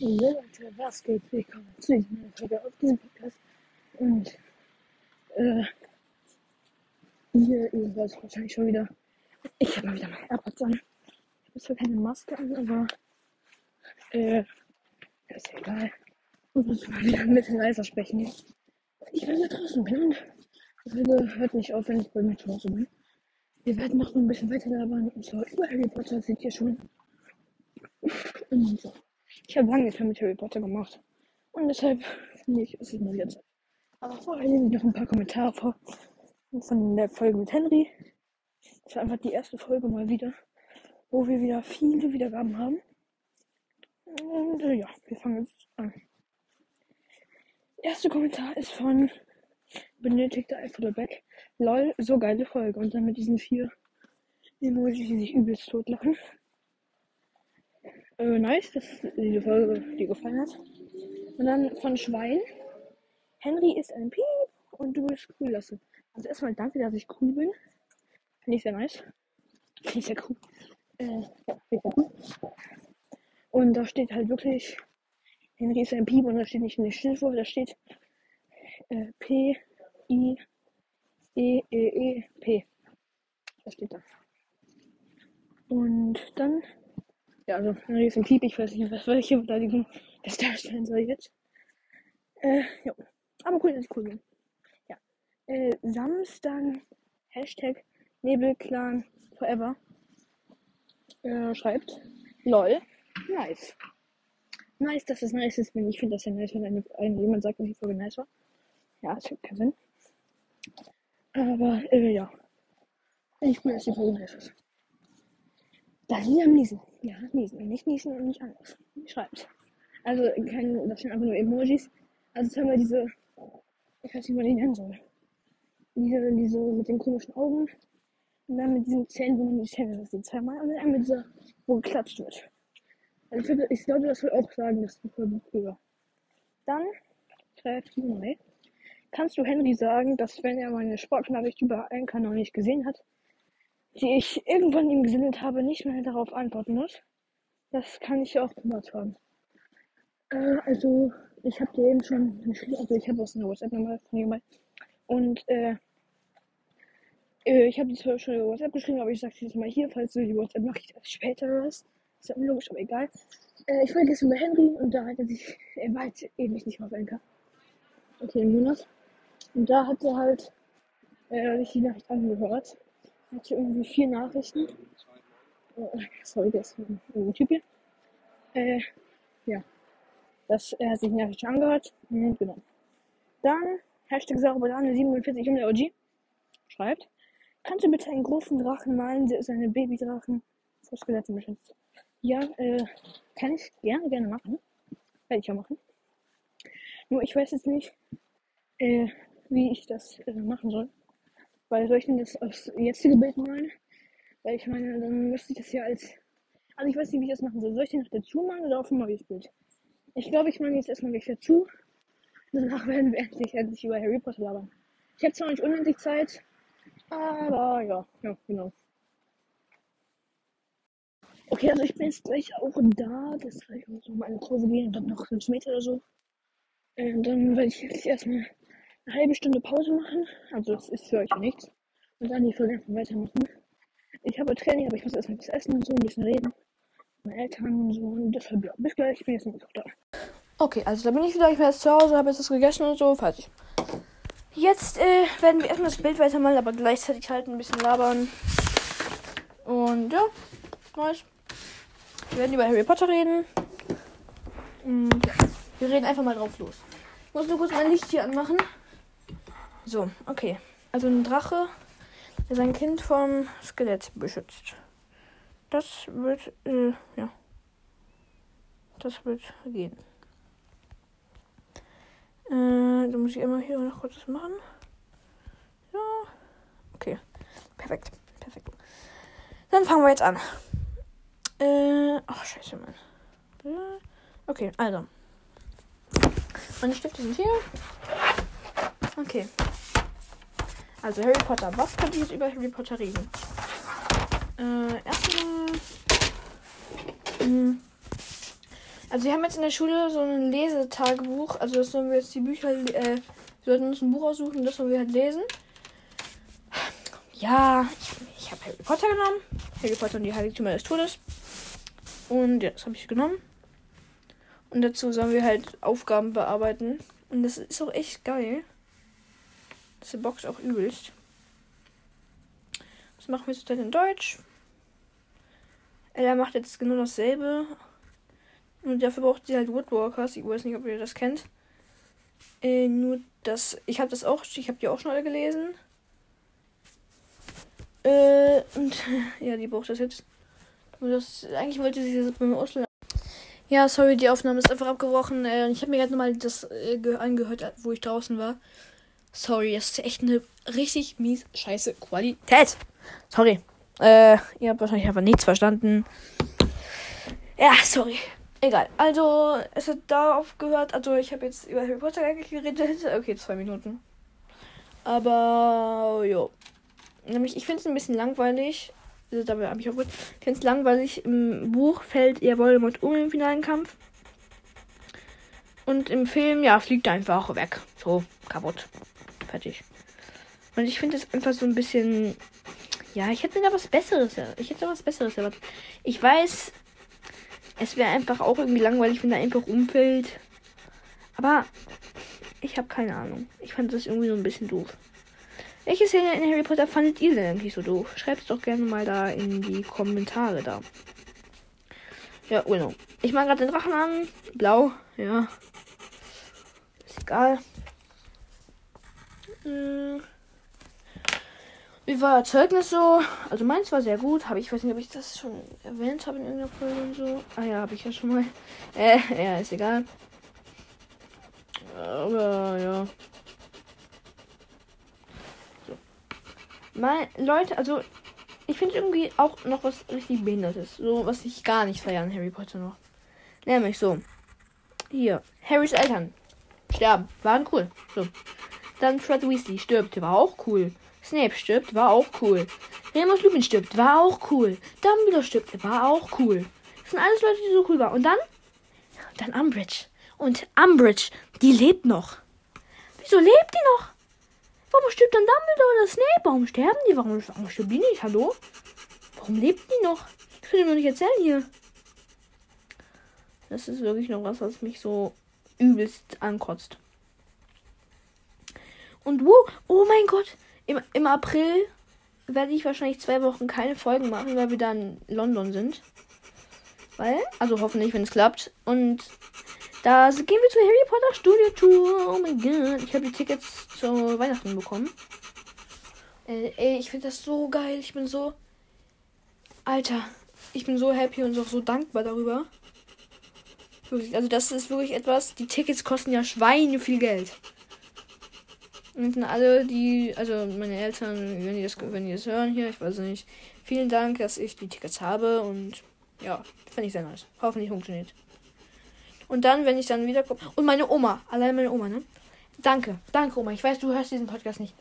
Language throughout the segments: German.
Jo Leute, was geht? Willkommen zu dieser neuen Folge auf diesem Podcast. Und äh, ihr, ihr hört wahrscheinlich schon wieder. Ich habe mal wieder meine AirPods an. Ich habe zwar keine Maske an, aber äh, ist ja egal. Ich muss mal wieder ein bisschen leiser sprechen. Ich bin hier draußen bin und Folge hört nicht auf, wenn ich bei mir zu Hause bin. Wir werden noch ein bisschen weiter labern und zwar über Harry Potter seht ihr schon. Und so. Ich habe lange nicht mehr mit Harry Potter gemacht. Und deshalb finde ich, ist es mal Zeit. Aber vorher lese ich noch ein paar Kommentare vor. Von der Folge mit Henry. Das war einfach die erste Folge mal wieder, wo wir wieder viele Wiedergaben haben. Und äh, ja, wir fangen jetzt an. Erster Kommentar ist von benötigte Alphabet. Lol, so geile Folge. Und dann mit diesen vier Emojis, die sich übelst totlachen. Äh, nice, dass diese Folge dir gefallen hat. Und dann von Schwein. Henry ist ein Piep und du bist cool, Lasse. Also erstmal danke, dass ich cool bin. Finde ich sehr nice. Finde ich sehr cool. Äh, ja, sehr cool. Und da steht halt wirklich, Henry ist ein Piep und da steht nicht eine Schimpfwurf, da steht äh, P, I, E, E, E, P. Das steht da. Und dann ja, also Henry ist ein Piep, ich weiß nicht, was welche Beleidigung das darstellen soll jetzt. Äh, ja. Aber cool, dass ich cool. Ja. Äh, Samstag, Hashtag Nebelclan Forever. Äh, schreibt. LOL. Nice. Nice, dass es nice ist, wenn ich finde das ja nice, wenn eine, eine, jemand sagt, dass die Folge nice war. Ja, das hat keinen Sinn. Aber, äh, ja. Ich cool, dass die Folge nice ist. Da sind am Niesen. Ja, niesen. Nicht niesen und nicht anders. Schreibt. Also, kein, das sind einfach nur Emojis. Also, jetzt haben wir diese, ich weiß nicht, wie man die nennen soll. Diese, diese mit den komischen Augen. Und dann mit diesen Zähnen, wo man die Zähne sieht, zweimal. Und dann mit dieser, wo geklatscht wird. Also, ich, glaube, das will auch sagen, die Folge cool war. Dann schreibt neu. Kannst du Henry sagen, dass wenn er meine Sprachnachricht über einen Kanal nicht gesehen hat, die ich irgendwann ihm gesendet habe, nicht mehr darauf antworten muss. Das kann ich auch privat haben. Äh, also, ich habe dir eben schon geschrieben, also ich habe aus einer WhatsApp-Nummer von jemandem. Und äh, äh ich habe dir schon über WhatsApp geschrieben, aber ich sage jetzt mal hier, falls du die WhatsApp mache ich erst später hast. Ist ja unlogisch, aber egal. Äh, ich war gestern bei Henry und da hat er sich, er war jetzt ewig nicht auf LK. Okay, im Monat. Und da hat er halt äh, sich die Nachricht angehört hatte irgendwie vier Nachrichten. Sorry, das ist ein Typ hier. Äh, ja. Das, er hat sich Nachricht angehört und genau. Dann, Hashtag Sarobadane47 um der OG schreibt, kannst du bitte einen großen Drachen malen, der ist eine Babydrachen Skeletten beschützt. Ja, äh, kann ich gerne, gerne machen. Werde ich auch machen. Nur ich weiß jetzt nicht, äh, wie ich das äh, machen soll. Weil soll ich denn das aufs jetzige Bild malen? Weil ich meine, dann müsste ich das ja als. Also ich weiß nicht, wie ich das machen soll. Soll ich den noch dazu malen oder auf ein neues Bild? Ich glaube, ich male jetzt erstmal welche dazu. Danach werden wir endlich, endlich über Harry Potter labern. Ich habe zwar nicht unendlich Zeit, aber ja, ja, genau. Okay, also ich bin jetzt gleich auch da. Das ich muss noch mal eine Kurve gehen dann noch fünf Meter oder so. Und dann werde ich jetzt erstmal eine halbe Stunde Pause machen. Also das ist für euch nichts. Und dann die Folge einfach weitermachen. Ich habe Training, aber ich muss erstmal was essen und so, ein bisschen reden. Mit meinen Eltern und so. Und deshalb, ja, bis gleich, ich bin jetzt nicht da. Okay, also da bin ich wieder. Ich bin jetzt zu Hause, habe jetzt das gegessen und so, fertig. Jetzt äh, werden wir erstmal das Bild weitermalen, aber gleichzeitig halt ein bisschen labern. Und ja, nice. Wir werden über Harry Potter reden. Und ja, wir reden einfach mal drauf los. Ich muss nur kurz mein Licht hier anmachen. So, okay. Also ein Drache, der sein Kind vom Skelett beschützt. Das wird, äh, ja. Das wird gehen. Äh, da muss ich immer hier noch kurz was machen. Ja. Okay. Perfekt. Perfekt. Dann fangen wir jetzt an. Äh, ach, scheiße, Mann. Okay, also. Meine Stifte sind hier. Okay. Also Harry Potter. Was könnt ihr jetzt über Harry Potter reden? Äh, erstmal. Hm, Also wir haben jetzt in der Schule so ein Lesetagebuch. Also das sollen wir jetzt die Bücher, äh, wir sollten uns ein Buch aussuchen, das sollen wir halt lesen. Ja, ich, ich habe Harry Potter genommen. Harry Potter und die Heiligtümer des Todes. Und ja, das habe ich genommen. Und dazu sollen wir halt Aufgaben bearbeiten. Und das ist auch echt geil. Das bockt auch übelst. Das machen wir zurzeit in Deutsch. Ella macht jetzt genau dasselbe. Und dafür braucht sie halt Woodwalkers. Ich weiß nicht, ob ihr das kennt. Äh, nur das. Ich habe das auch. Ich habe die auch schon alle gelesen. Äh, und ja, die braucht das jetzt. Und das, eigentlich wollte sie das beim Ausland. Ja, sorry, die Aufnahme ist einfach abgebrochen. Äh, ich habe mir gerade nochmal das äh, angehört, wo ich draußen war. Sorry, das ist echt eine richtig mies scheiße Qualität. Sorry. Äh, ihr habt wahrscheinlich einfach nichts verstanden. Ja, sorry. Egal. Also, es hat da aufgehört. Also, ich habe jetzt über Harry Potter eigentlich geredet. Okay, zwei Minuten. Aber, jo. Nämlich, ich finde es ein bisschen langweilig. Also, dabei habe ich auch gut. Ich finde es langweilig. Im Buch fällt ihr Voldemort um im finalen Kampf. Und im Film, ja, fliegt er einfach weg. So, kaputt. Fertig. Und ich finde es einfach so ein bisschen. Ja, ich hätte da was Besseres. Ich hätte da was Besseres erwartet. Ich weiß, es wäre einfach auch irgendwie langweilig, wenn er einfach umfällt. Aber ich habe keine Ahnung. Ich fand das irgendwie so ein bisschen doof. Welche Szene in Harry Potter fandet ihr denn eigentlich so doof? Schreibt es doch gerne mal da in die Kommentare da. Ja, genau. Ich mache gerade den Drachen an. Blau, ja. Ist egal. Wie war Zeugnis so? Also meins war sehr gut. Habe ich weiß nicht, ob ich das schon erwähnt habe in irgendeiner Folge und so. Ah ja, habe ich ja schon mal. Äh, ja, ist egal. Aber ja. So. Mein, Leute, also ich finde irgendwie auch noch was richtig Behindertes. So, was ich gar nicht feiere an Harry Potter noch. Nämlich so. Hier. Harrys Eltern sterben. Waren cool. So. Dann Fred Weasley stirbt. War auch cool. Snape stirbt, war auch cool. Remus Lupin stirbt, war auch cool. Dumbledore stirbt, war auch cool. Das sind alles Leute, die so cool waren. Und dann? Dann Umbridge. Und Umbridge, die lebt noch. Wieso lebt die noch? Warum stirbt dann Dumbledore oder Snape? Warum sterben die? Warum, warum stirbt die nicht? Hallo? Warum lebt die noch? Das könnt ihr mir nicht erzählen hier. Das ist wirklich noch was, was mich so übelst ankotzt. Und wo? Oh mein Gott im, im April werde ich wahrscheinlich zwei Wochen keine Folgen machen, weil wir dann in London sind. Weil, also hoffentlich, wenn es klappt. Und da gehen wir zur Harry Potter Studio Tour. Oh mein Gott. Ich habe die Tickets zu Weihnachten bekommen. Äh, ey, ich finde das so geil. Ich bin so. Alter. Ich bin so happy und auch so dankbar darüber. Wirklich, also das ist wirklich etwas. Die Tickets kosten ja Schweine viel Geld. Und alle, die, also meine Eltern, wenn die das, wenn die das hören hier, ich weiß nicht. Vielen Dank, dass ich die Tickets habe und ja, finde ich sehr nice. Hoffentlich funktioniert. Und dann, wenn ich dann wiederkomme. Und meine Oma, allein meine Oma, ne? Danke, danke Oma. Ich weiß, du hörst diesen Podcast nicht.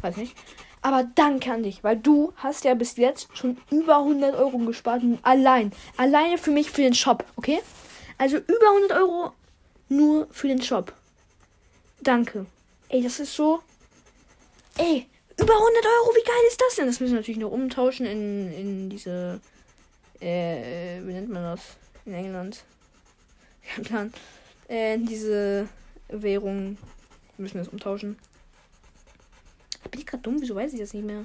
Weiß nicht. Aber danke an dich, weil du hast ja bis jetzt schon über 100 Euro gespart. Allein. Alleine für mich, für den Shop, okay? Also über 100 Euro nur für den Shop. Danke. Ey, das ist so. Ey, über 100 Euro, wie geil ist das denn? Das müssen wir natürlich noch umtauschen in, in diese. Äh, wie nennt man das? In England. Kein Plan. Äh, diese Währung. Wir müssen das umtauschen. Bin ich gerade dumm? Wieso weiß ich das nicht mehr?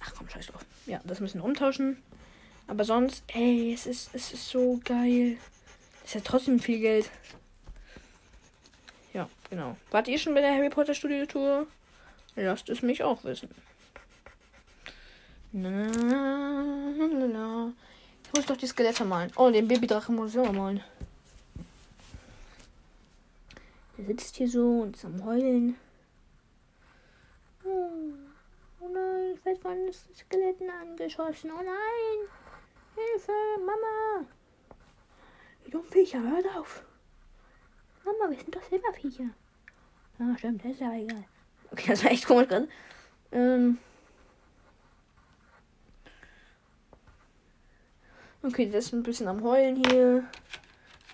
Ach komm, scheiß drauf. Ja, das müssen wir umtauschen. Aber sonst, ey, es ist, es ist so geil. Das ist ja trotzdem viel Geld. Ja, genau. Wart ihr schon bei der Harry Potter Studio Tour? Lasst es mich auch wissen. Na, na, na. Ich muss doch die Skelette malen. Oh, den Babydrachen muss ich auch malen. Der sitzt hier so und ist am Heulen. Oh, oh nein, ich werde von Skeletten angeschossen. Oh nein. Hilfe, Mama. Die dummen Viecher, hört auf. Mama, wir sind doch Silberviecher. Ah, stimmt, das ist aber egal. Okay, das war echt komisch gerade. Ähm. Okay, das ist ein bisschen am Heulen hier.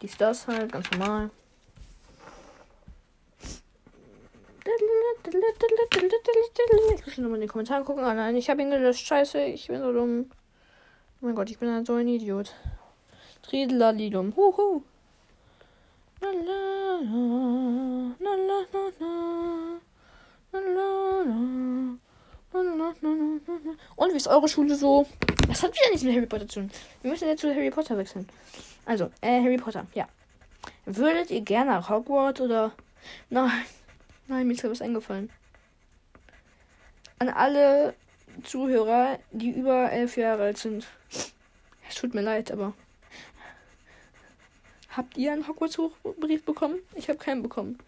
Dies, das halt, ganz normal. Ich muss nochmal in die Kommentare gucken. Ah nein, ich habe ihn gelöscht. Scheiße, ich bin so dumm. Oh mein Gott, ich bin halt so ein Idiot. Tridelalidum. Huhu. Und wie ist eure Schule so? Das hat wieder nichts mit Harry Potter zu tun. Wir müssen jetzt zu Harry Potter wechseln. Also, äh, Harry Potter, ja. Würdet ihr gerne nach Hogwarts oder. Nein. Nein, mir ist gerade was eingefallen. An alle Zuhörer, die über elf Jahre alt sind. Es tut mir leid, aber. Habt ihr einen Hogwarts-Brief bekommen? Ich habe keinen bekommen.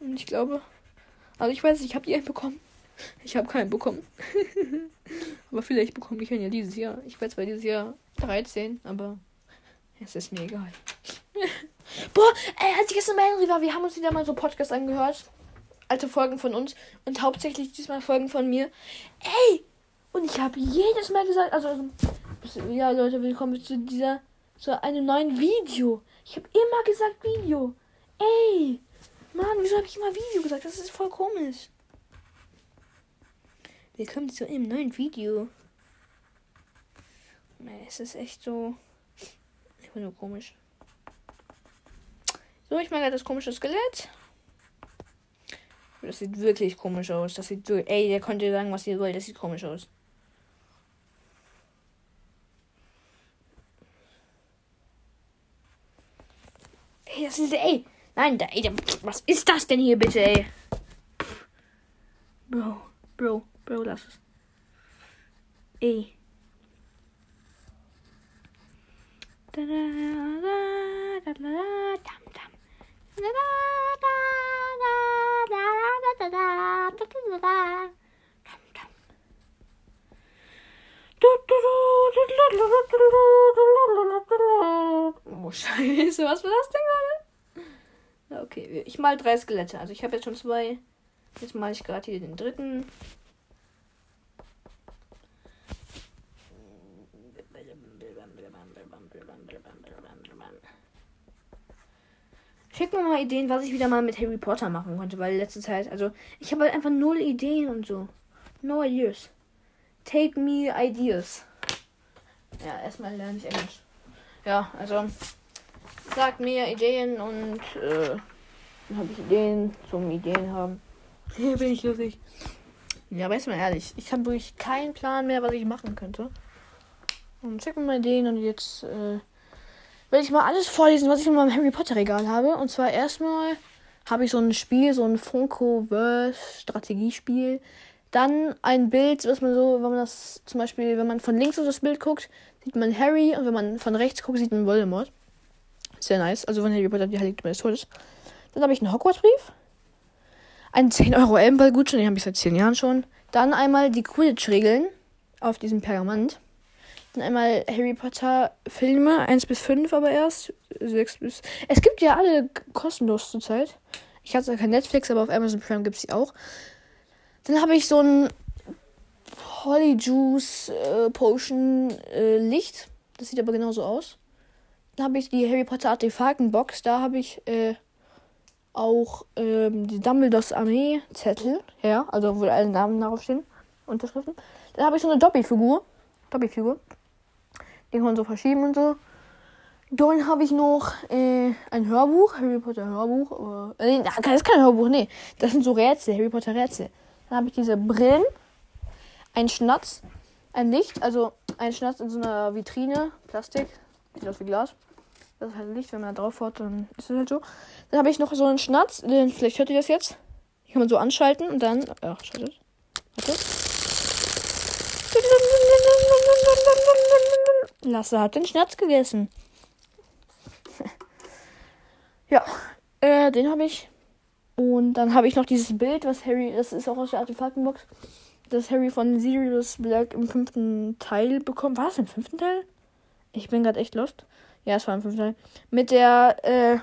Und ich glaube. Also ich weiß nicht, habt ihr einen bekommen? Ich habe keinen bekommen. aber vielleicht bekomme ich einen ja dieses Jahr. Ich werde zwar dieses Jahr 13, aber es ist mir egal. Boah, ey, als ich gestern bei Henry war, wir haben uns wieder mal so Podcast angehört. Alte Folgen von uns und hauptsächlich diesmal Folgen von mir. Ey! Und ich habe jedes Mal gesagt, also, also, ja Leute, willkommen zu dieser, zu einem neuen Video. Ich habe immer gesagt Video. Ey! Mann, wieso habe ich immer Video gesagt? Das ist voll komisch. Willkommen zu einem neuen Video. Es ist echt so. Ich bin nur komisch. So, ich mag das komische Skelett. Das sieht wirklich komisch aus. Das sieht. Ey, der konnte sagen, was ihr wollt. Das sieht komisch aus. Das ist. Ey! Nein, da, ey, was ist das denn hier bitte, ey? Bro, Bro, Bro, lass es. Ey. Da, da, da, da, da, da, dam, dam. Da, da, da, da, da, da, da, da, da, da, da. Oh, Scheiße, was war das denn Okay, ich mal drei Skelette. Also ich habe jetzt schon zwei. Jetzt male ich gerade hier den dritten. Schickt mir mal Ideen, was ich wieder mal mit Harry Potter machen konnte, weil letzte Zeit, also ich habe halt einfach null Ideen und so. No ideas. Take me ideas. Ja, erstmal lerne ich Englisch. Ja, also sagt mir Ideen und äh, habe ich Ideen zum Ideen haben. Hier bin ich lustig. Ja, aber jetzt mal ehrlich, ich habe wirklich keinen Plan mehr, was ich machen könnte. Und check mir mal Ideen und jetzt äh, will ich mal alles vorlesen, was ich in meinem Harry Potter Regal habe. Und zwar erstmal habe ich so ein Spiel, so ein Funko-Verse Strategiespiel. Dann ein Bild, was man so, wenn man das zum Beispiel, wenn man von links auf das Bild guckt, sieht man Harry und wenn man von rechts guckt, sieht man Voldemort. Sehr nice. Also von Harry Potter, die Heiligtümer des Todes. Dann habe ich einen Hogwarts-Brief. Einen 10 Euro Elbenball-Gutschein, den habe ich seit 10 Jahren schon. Dann einmal die Quidditch-Regeln auf diesem Pergament. Dann einmal Harry Potter Filme, 1 bis 5 aber erst. 6 bis. Es gibt ja alle kostenlos zurzeit. Ich hatte kein Netflix, aber auf Amazon Prime gibt es die auch. Dann habe ich so ein Polyjuice äh, Potion äh, Licht. Das sieht aber genauso aus. Dann habe ich die Harry Potter Artefaktenbox. Da habe ich äh, auch ähm, die Dumbledores Armee Zettel. Ja, also wo alle Namen darauf stehen. Unterschriften. Dann habe ich so eine Dobby-Figur. Dobby-Figur. Die kann man so verschieben und so. Dann habe ich noch äh, ein Hörbuch, Harry Potter Hörbuch. Äh, nee, das ist kein Hörbuch, nee. Das sind so Rätsel, Harry Potter Rätsel. Dann habe ich diese Brillen, ein Schnatz, ein Licht, also ein Schnatz in so einer Vitrine, Plastik, sieht aus wie Glas. Das ist halt Licht, wenn man da drauf hat, dann ist es halt so. Dann habe ich noch so einen Schnatz, vielleicht hört ihr das jetzt. Den kann man so anschalten und dann. Ach, schaltet. Warte. Lasse hat den Schnatz gegessen. ja, äh, den habe ich. Und dann habe ich noch dieses Bild, was Harry, das ist auch aus der Artefaktenbox, das Harry von Sirius Black im fünften Teil bekommen. War es im fünften Teil? Ich bin gerade echt lost. Ja, es war im fünften Teil. Mit der äh,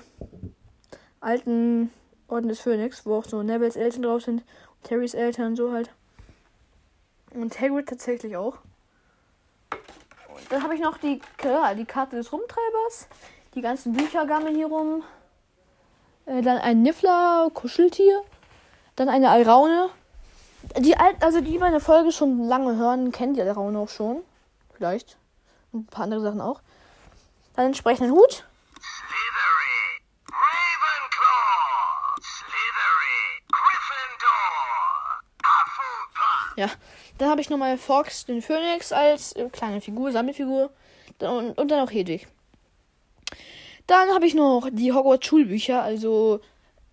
alten Orden des Phönix, wo auch so Nevils Eltern drauf sind. Und Harrys Eltern so halt. Und Hagrid tatsächlich auch. Und dann habe ich noch die, ja, die Karte des Rumtreibers. Die ganzen Bücher gammeln hier rum. Äh, dann ein Niffler, Kuscheltier. Dann eine Alraune. Die alten, also die meine Folge schon lange hören, kennen die Alraune auch schon. Vielleicht. Und ein paar andere Sachen auch. Dann entsprechenden Hut. Ja. Dann habe ich nochmal Fox, den Phönix, als äh, kleine Figur, Sammelfigur. Und, und dann auch Hedwig. Dann habe ich noch die Hogwarts-Schulbücher, also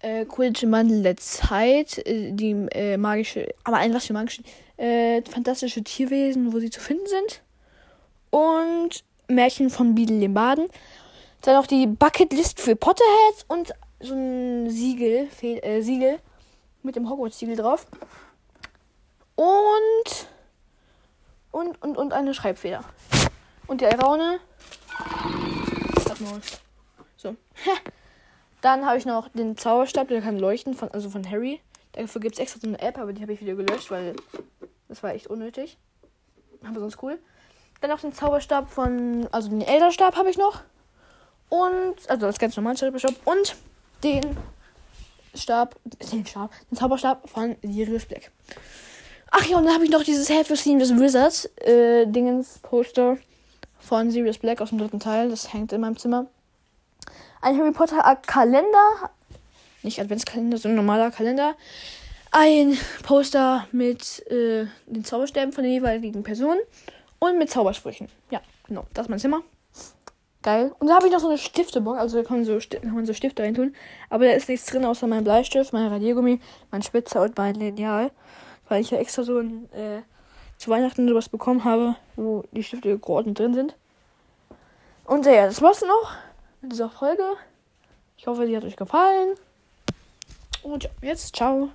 äh, Quidditch im Wandel der Zeit, äh, die äh, magische, aber ein was für magische, äh, fantastische Tierwesen, wo sie zu finden sind. Und Märchen von Beadle dem Baden. Dann noch die Bucketlist für Potterheads und so ein Siegel, äh, Siegel mit dem Hogwarts-Siegel drauf. Und, und, und, und eine Schreibfeder. Und die Alraune. So. Dann habe ich noch den Zauberstab, der kann leuchten, von, also von Harry. Dafür gibt es extra so eine App, aber die habe ich wieder gelöscht, weil das war echt unnötig. Aber sonst cool. Dann noch den Zauberstab von, also den Elderstab habe ich noch. Und, also das ganz normale Zauberstab. Und den Stab, den Stab, den Zauberstab von Sirius Black. Ach ja, und dann habe ich noch dieses Help for Seamless Wizards äh, Dingens Poster von Sirius Black aus dem dritten Teil. Das hängt in meinem Zimmer. Ein Harry Potter Kalender. Nicht Adventskalender, sondern normaler Kalender. Ein Poster mit äh, den Zauberstäben von den jeweiligen Personen. Und mit Zaubersprüchen. Ja, genau. Das ist mein Zimmer. Geil. Und da habe ich noch so eine Stiftebox. Also da kann man so, kann man so Stifte reintun. Aber da ist nichts drin, außer mein Bleistift, mein Radiergummi, mein Spitzer und mein Lineal. Weil ich ja extra so ein, äh, zu Weihnachten sowas bekommen habe, wo die Stifte geordnet drin sind. Und ja, das war's dann auch mit dieser Folge. Ich hoffe, sie hat euch gefallen. Und ja, jetzt ciao.